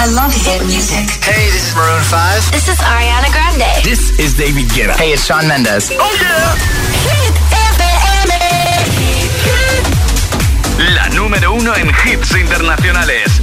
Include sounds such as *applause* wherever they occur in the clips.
I love hit music. Hey, this is Maroon 5. This is Ariana Grande. This is David Guetta. Hey, it's Sean Mendes. Oh yeah. Hit FM. La número uno en hits internacionales.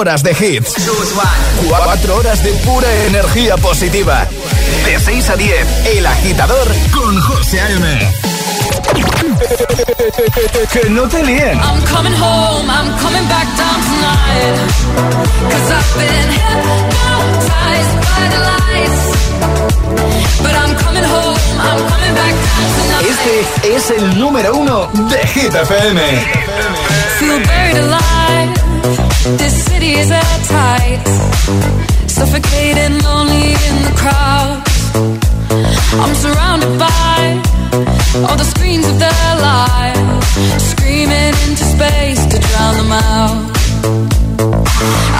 Horas de hits. Cuatro horas de pura energía positiva. De 6 a 10, El Agitador con José A.M. Que no te líen. I'm coming home, I'm coming back down tonight. Cause I've been hypnotized by the lights. But I'm coming home, I'm coming back down tonight. Este es el número uno de Hit FM. Feel buried alive. This city is airtight. Suffocating, lonely in the crowd. I'm surrounded by all the screens of their lives, screaming into space to drown them out.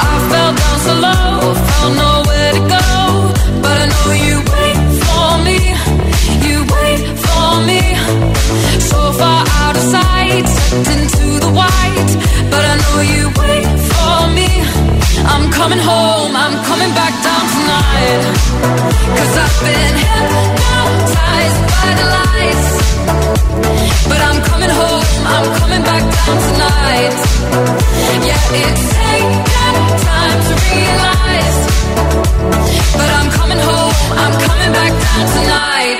I fell down so low, found nowhere to go, but I know you wait for me, you wait for me into the white. But I know you wait for me. I'm coming home, I'm coming back down I've been hypnotized by the lights. But I'm coming home, I'm coming back down tonight. Yeah, it's taken time to realize. But I'm coming home, I'm coming back down tonight.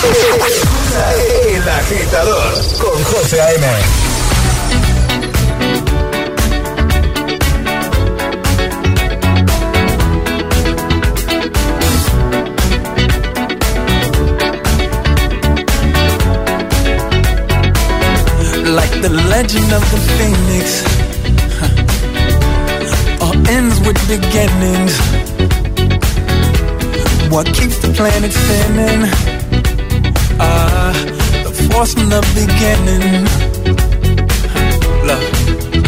El agitador con José A.M. like the legend of the phoenix. huh, All ends with beginnings. What keeps the planet spinning? Ah, the force from the beginning. Huh,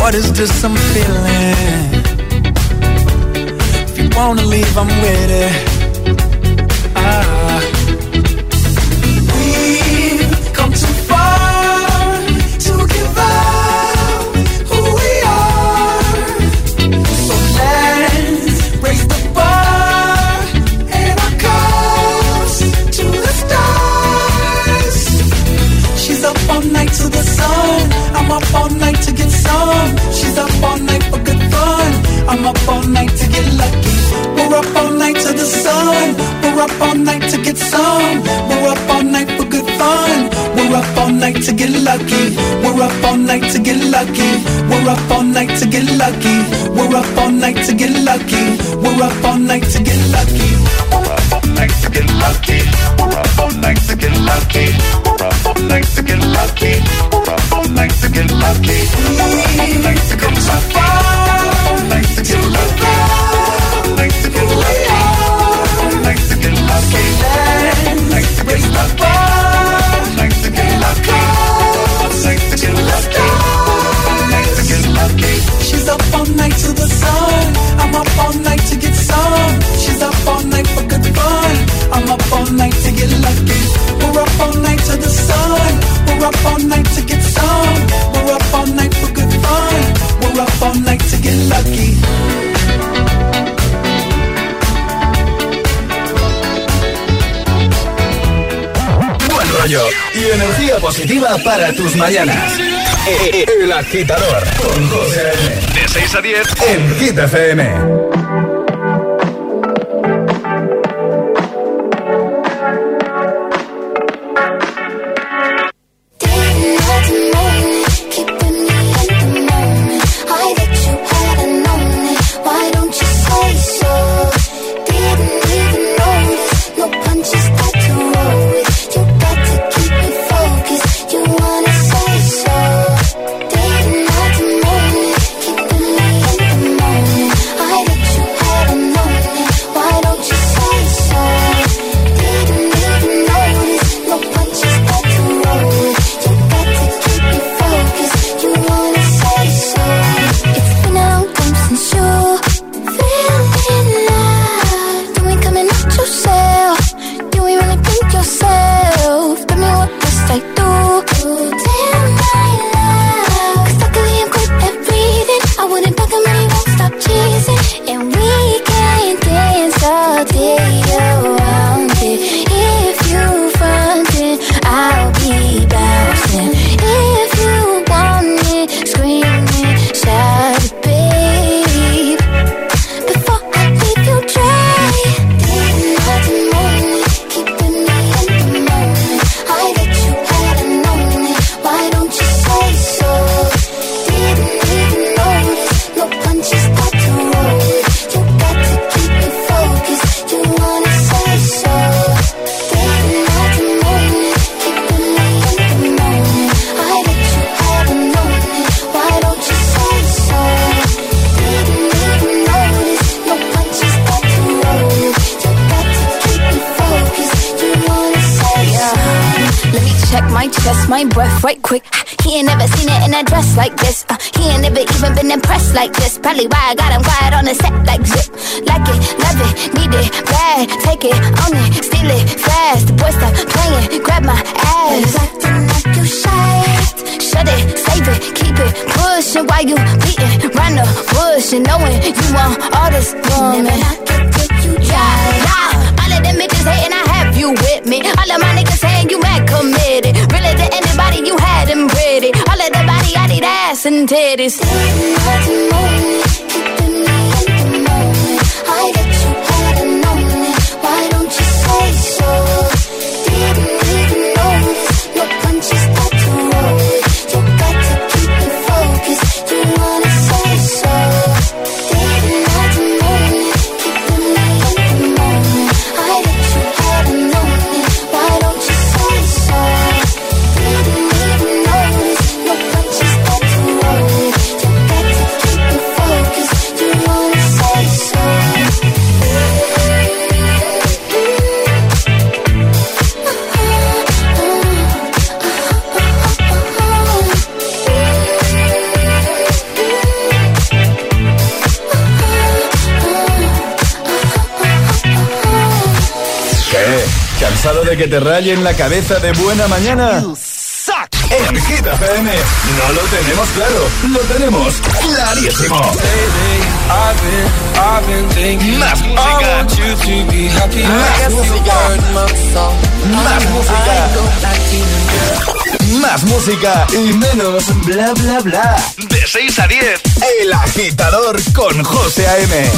What is this I'm feeling? If you wanna leave, I'm with it. Ah. We've come too far to give up who we are. So let's raise the bar and our cups to the stars. She's up all night to the sun. I'm up all night to get some. To. We're up all night for good fun. We're up all night to get lucky. We're up all night to get lucky. We're up all night to get lucky. We're up all night to get lucky. We're up all night to get lucky. We're up all night to get lucky. We're up all night to get lucky. We're up all night to get lucky. We're up all night to get lucky. We're up all night to get lucky. Rollo y energía positiva para tus mañanas. El agitador con José De 6 a 10 en Hit FM. Que te rayen la cabeza de buena mañana? En Hit FM no lo tenemos claro, lo tenemos clarísimo. Más música. Más música. Más música. Más música y menos bla bla bla. De 6 a 10. El agitador con José A.M.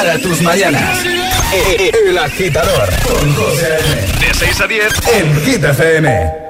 para tus mañanas. El agitador con José De 6 a 10 en Gita FM.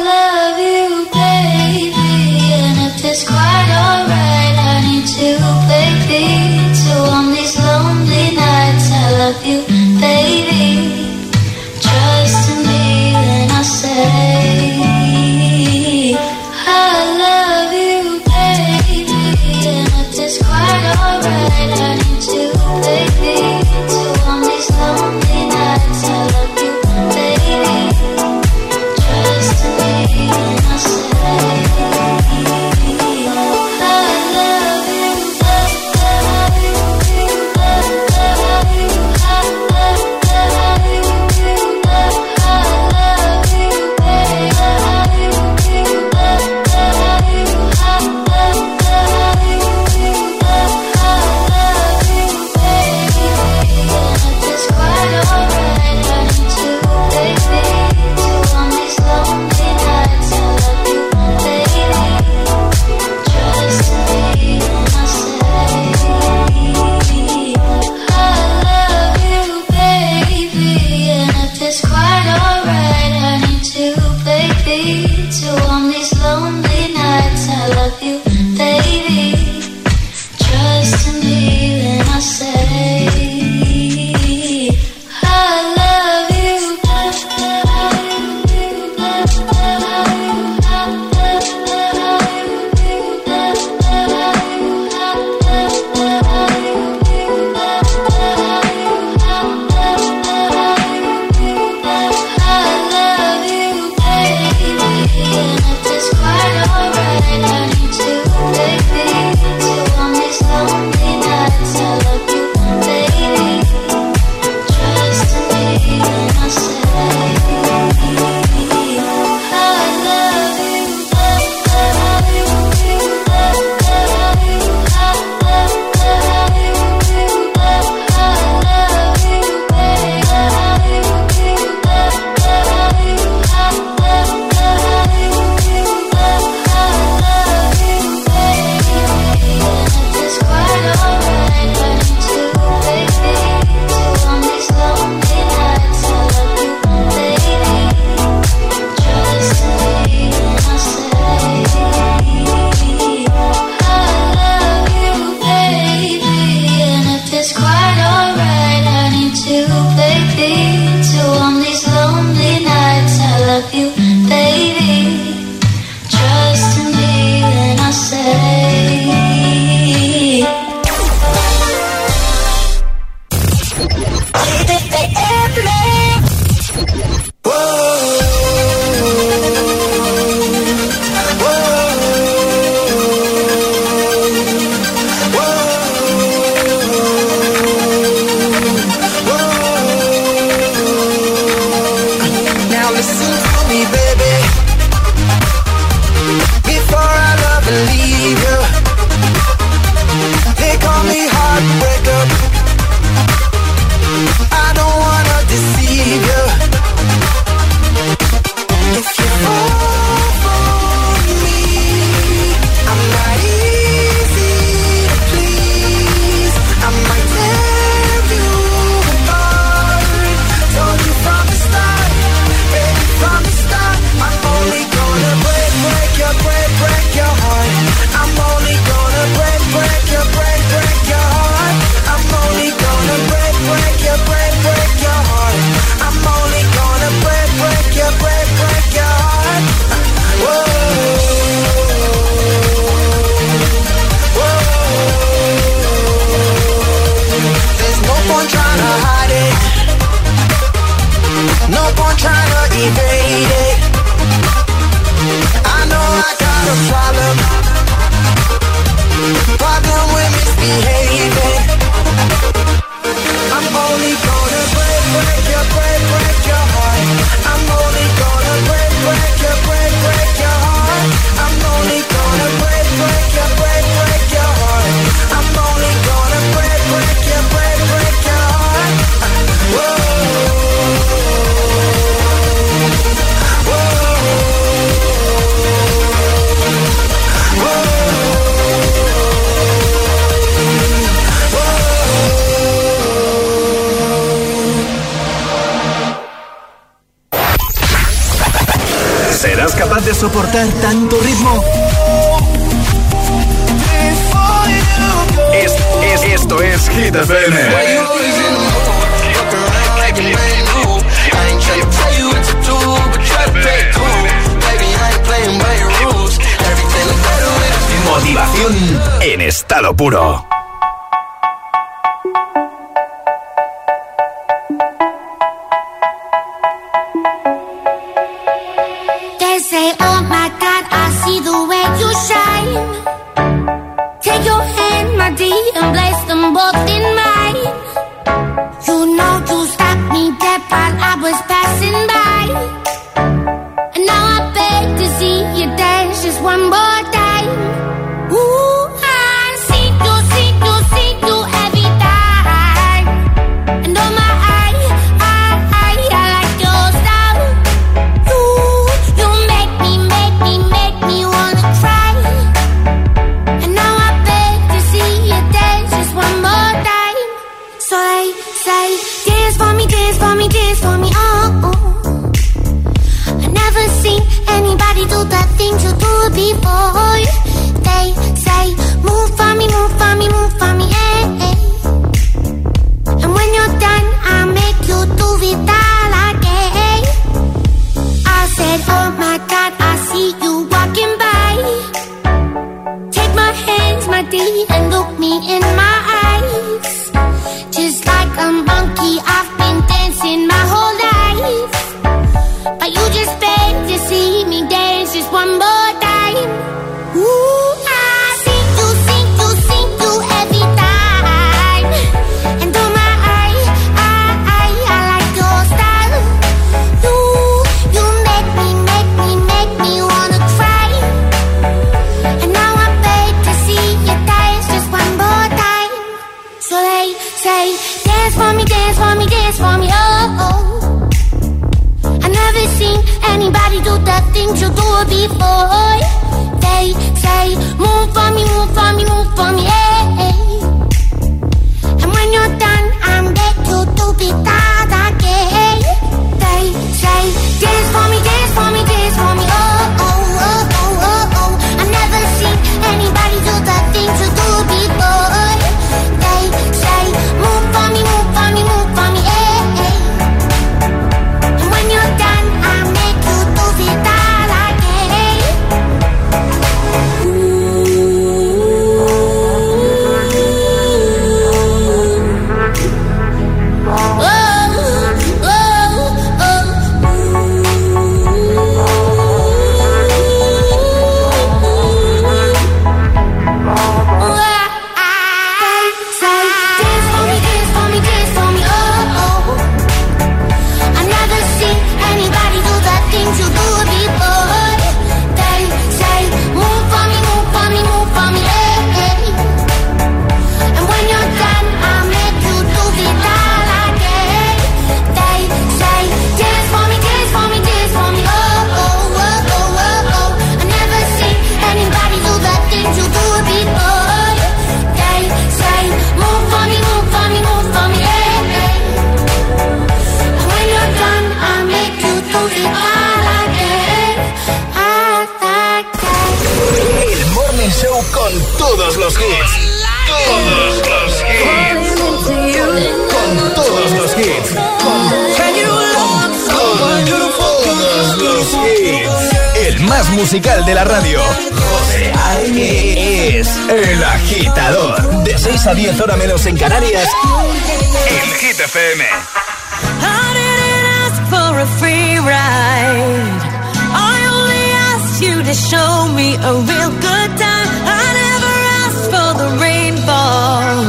show me a real good time. I never asked for the rainfall.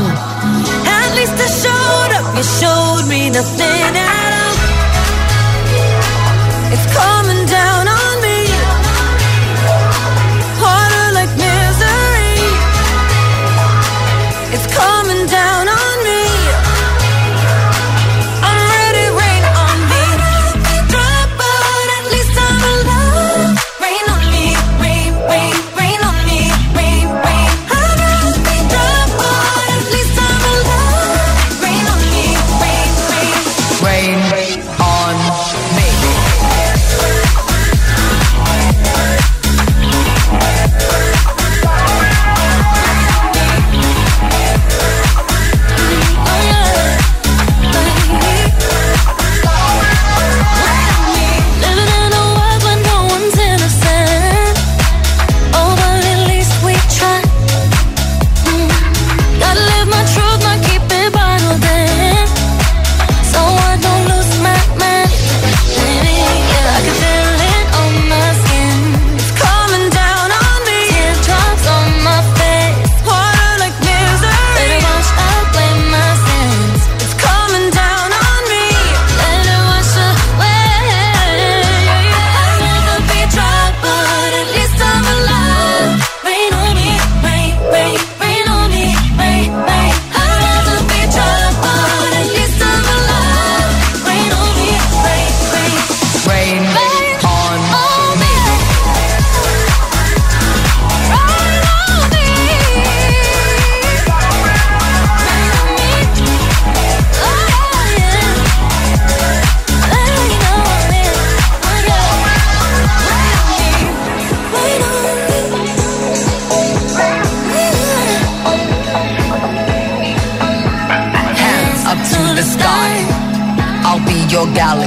At least I showed up. You showed me nothing else.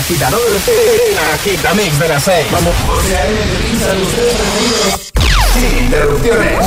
agitador, el agitamix de las 6. Vamos. Sin interrupciones.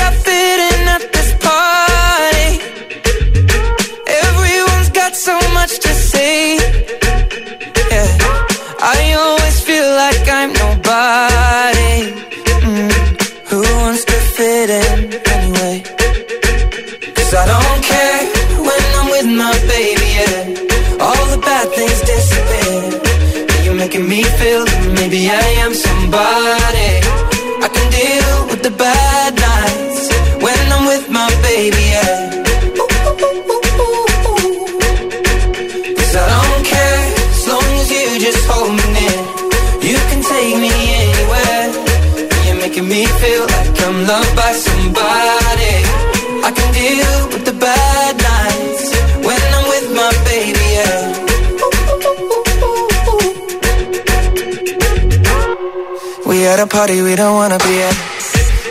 so much to say. Yeah, I always I'm loved by somebody. I can deal with the bad nights when I'm with my baby. Yeah. We at a party we don't wanna be at.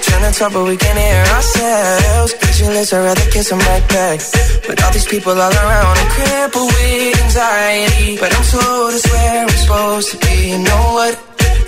Trying to talk but we can't hear ourselves. Pictureless, I'd rather kiss a backpack. With all these people all around, I'm crippled with anxiety. But I'm told it's where I'm supposed to be. You know what?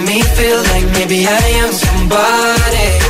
Making me feel like maybe I am somebody.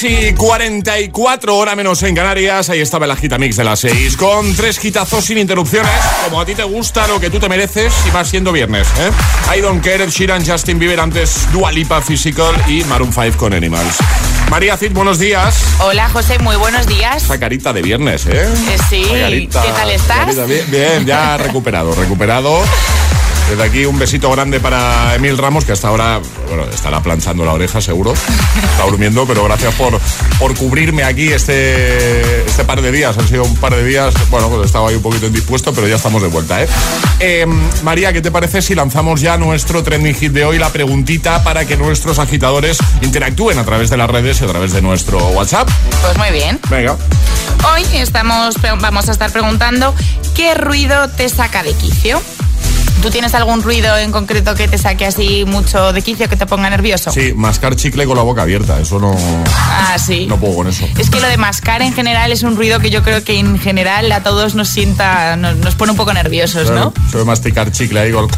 6 y 44, hora menos en Canarias. Ahí estaba el agita mix de las 6. Con tres quitazos sin interrupciones. Como a ti te gusta, lo que tú te mereces. Y va siendo viernes, ¿eh? I don't care, Sheeran, Justin Bieber, antes Dua Lipa, Physical y Maroon 5 con Animals. María Cid, buenos días. Hola José, muy buenos días. Esa carita de viernes, ¿eh? Eh, sí, carita- ¿qué tal estás? carita bien, bien, ya recuperado, recuperado. Desde aquí un besito grande para Emil Ramos, que hasta ahora, bueno, estará planchando la oreja seguro. Está durmiendo, pero gracias por, por cubrirme aquí este, este par de días. Han sido un par de días, bueno, pues estaba ahí un poquito indispuesto, pero ya estamos de vuelta, ¿eh? Eh, María, ¿qué te parece si lanzamos ya nuestro trending hit de hoy? La preguntita para que nuestros agitadores interactúen a través de las redes y a través de nuestro WhatsApp. Pues muy bien. Venga. Hoy estamos, vamos a estar preguntando qué ruido te saca de quicio. ¿Tú tienes algún ruido en concreto que te saque así mucho de quicio, que te ponga nervioso? Sí, mascar chicle con la boca abierta, eso no, Ah, sí. no puedo con eso. Es que lo de mascar en general es un ruido que yo creo que en general a todos nos sienta, nos, nos pone un poco nerviosos, ¿no? Ve masticar chicle ahí con...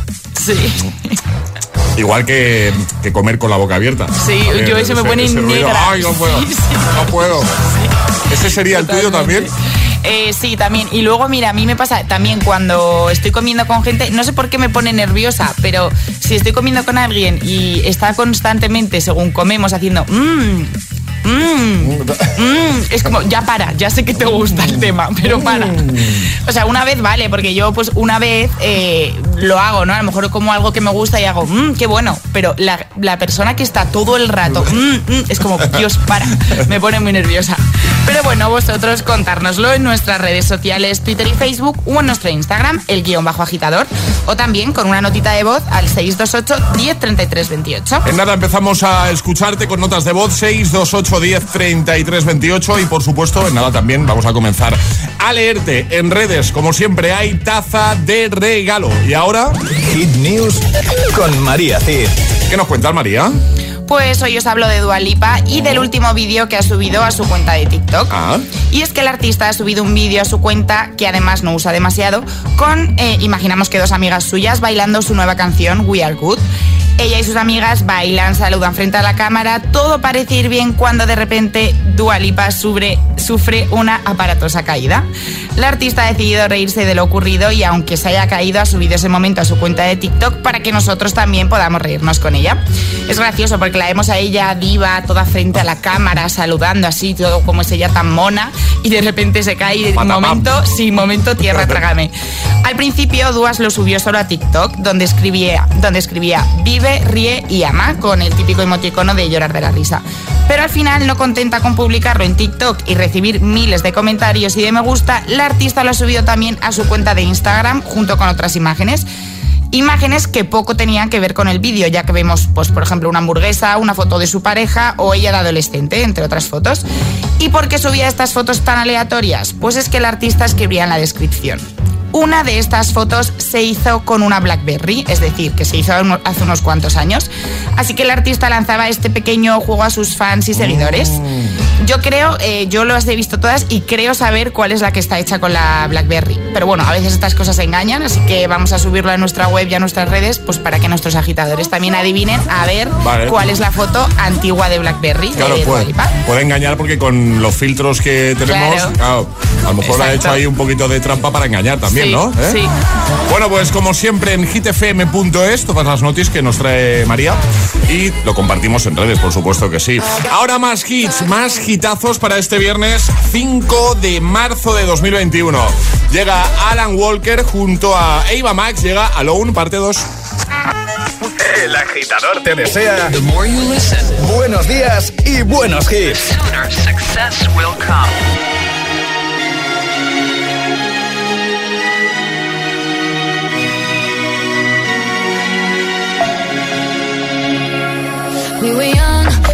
Sí. *laughs* Igual que, que comer con la boca abierta. Sí, También yo eso me pone ruido, negra. Ay, no puedo, Sí, sí. no puedo. ¿Ese sería el tuyo también? Eh, sí, también. Y luego, mira, a mí me pasa también cuando estoy comiendo con gente, no sé por qué me pone nerviosa, pero si estoy comiendo con alguien y está constantemente, según comemos, haciendo mmm, mmm, mmm, *laughs* es como, ya para, ya sé que te gusta el tema, pero para. O sea, una vez vale, porque yo pues una vez eh, lo hago, ¿no? A lo mejor como algo que me gusta y hago, mmm, qué bueno, pero la, la persona que está todo el rato, mmm, mmm, es como, Dios, para, me pone muy nerviosa. Pero bueno, vosotros contárnoslo en nuestras redes sociales, Twitter y Facebook, o en nuestro Instagram, el guion bajo agitador, o también con una notita de voz al 628 1033 28. En nada empezamos a escucharte con notas de voz 628 10 33 28 y por supuesto en nada también vamos a comenzar a leerte en redes como siempre hay taza de regalo y ahora Hit News con María Cid. ¿Qué nos cuentas María? Pues hoy os hablo de Dualipa y del último vídeo que ha subido a su cuenta de TikTok. Ah. Y es que el artista ha subido un vídeo a su cuenta, que además no usa demasiado, con, eh, imaginamos que dos amigas suyas bailando su nueva canción, We Are Good. Ella y sus amigas bailan, saludan frente a la cámara, todo parece ir bien cuando de repente Dualipa sufre, sufre una aparatosa caída. La artista ha decidido reírse de lo ocurrido y aunque se haya caído ha subido ese momento a su cuenta de TikTok para que nosotros también podamos reírnos con ella. Es gracioso porque la vemos a ella diva, toda frente a la cámara, saludando así, todo como es ella tan mona y de repente se cae y momento, sí, momento tierra, trágame. Al principio Duas lo subió solo a TikTok, donde escribía, donde escribía vive, ríe y ama, con el típico emoticono de llorar de la risa. Pero al final, no contenta con publicarlo en TikTok y recibir miles de comentarios y de me gusta, la artista lo ha subido también a su cuenta de Instagram junto con otras imágenes. Imágenes que poco tenían que ver con el vídeo, ya que vemos, pues, por ejemplo, una hamburguesa, una foto de su pareja o ella de adolescente, entre otras fotos. ¿Y por qué subía estas fotos tan aleatorias? Pues es que el artista escribía en la descripción. Una de estas fotos se hizo con una BlackBerry, es decir, que se hizo hace unos cuantos años. Así que el artista lanzaba este pequeño juego a sus fans y seguidores. Yo creo, eh, yo las he visto todas y creo saber cuál es la que está hecha con la BlackBerry. Pero bueno, a veces estas cosas engañan, así que vamos a subirlo a nuestra web y a nuestras redes, pues para que nuestros agitadores también adivinen a ver Vale. cuál es la foto antigua de BlackBerry. Claro, de Dua puede, puede engañar porque con los filtros que tenemos, Claro. claro, a lo mejor ha hecho ahí un poquito de trampa para engañar también, Sí, ¿no? ¿Eh? sí. Bueno, pues como siempre en hitfm.es, todas las noticias que nos trae María y lo compartimos en redes, por supuesto que sí. Ahora más hits, más hitazos para este viernes 5 de marzo de 2021. Llega Alan Walker junto a Ava Max, llega Alone, parte 2. El agitador te desea buenos días y buenos hits. success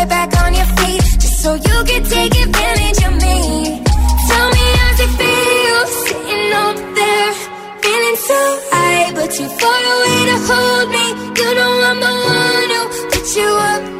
right back on your feet, just so you could take advantage of me. Tell me how's it feel sitting up there, feeling so high, but too far away to hold me. You know I'm the one who put you up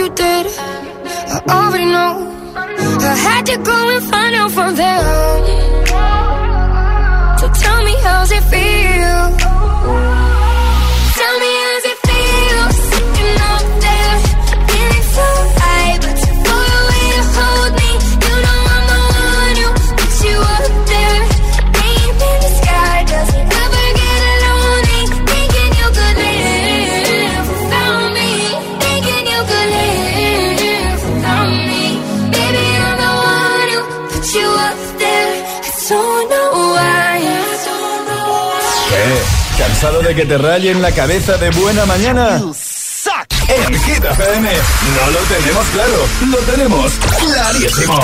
you did. I already know. I had to go and find out from them. So tell me, how's it feel? cansado de que te rayen la cabeza de buena mañana? En Hit FM no lo tenemos claro, lo tenemos clarísimo.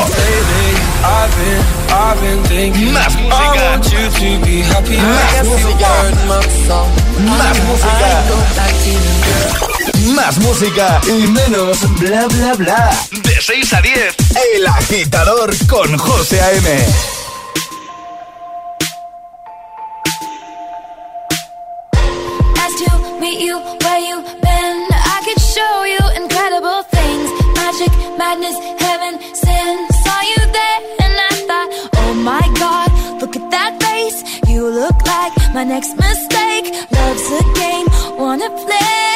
Más música. Más música. Más música. Y menos bla bla bla. De 6 a 10, El Agitador con José A.M. meet you where you been. I could show you incredible things magic, madness, heaven, sin. Saw you there and I thought, oh my god, look at that face. You look like my next mistake. Love's a game, wanna play.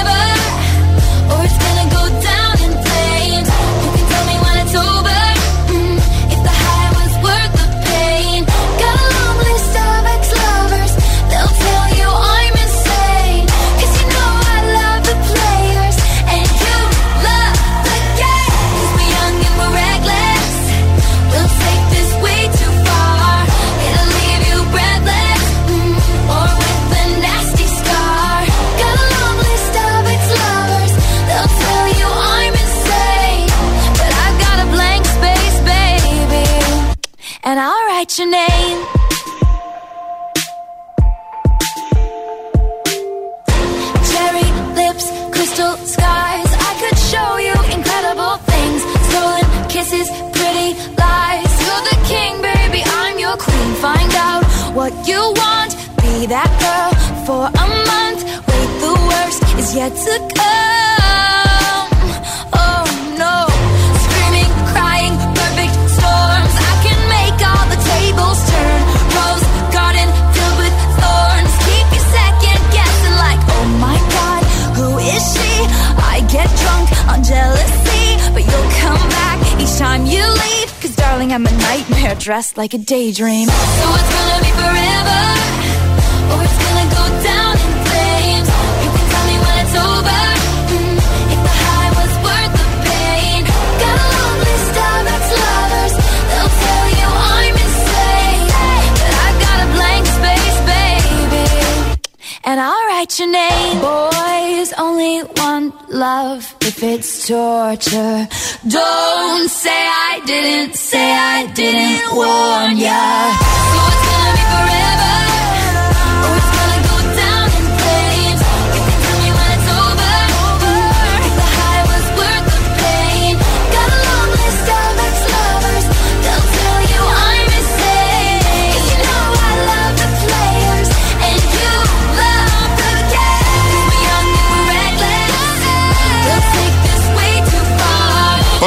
like a daydream.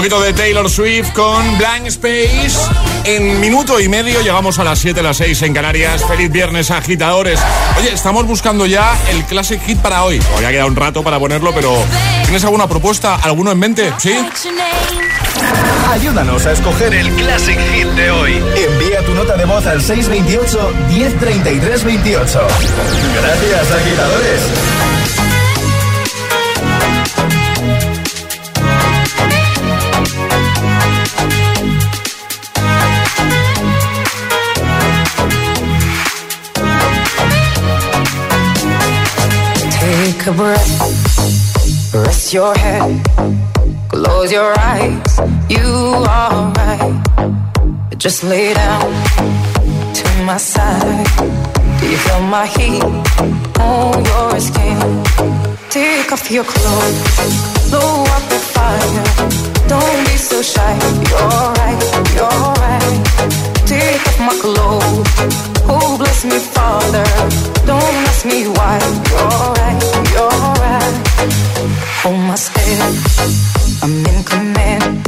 Poquito de Taylor Swift con Blank Space. En minuto y medio llegamos a las 7, las 6 en Canarias. Feliz viernes, agitadores. Oye, estamos buscando ya el Classic Hit para hoy. Todavía queda un rato para ponerlo, pero ¿tienes alguna propuesta? ¿Alguno en mente? ¿Sí? Ayúdanos a escoger el Classic Hit de hoy. Envía tu nota de voz al 628 1033 28. Gracias, agitadores. Take a breath, rest your head, close your eyes. You are right. Just lay down to my side. Do you feel my heat on your skin? Take off your clothes, blow up the fire. Don't be so shy. You're right, you're right. Take off my clothes. Oh, bless me, Father. Don't ask me why. You're right, you're right. Hold my step. I'm in command.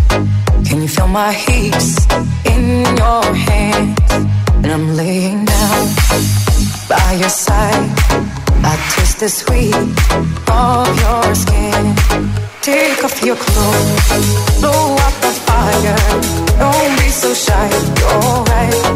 Can you feel my heat in your hands? And I'm laying down by your side. I taste the sweet of your skin. Take off your clothes, blow out the fire. Don't be so shy. You're right.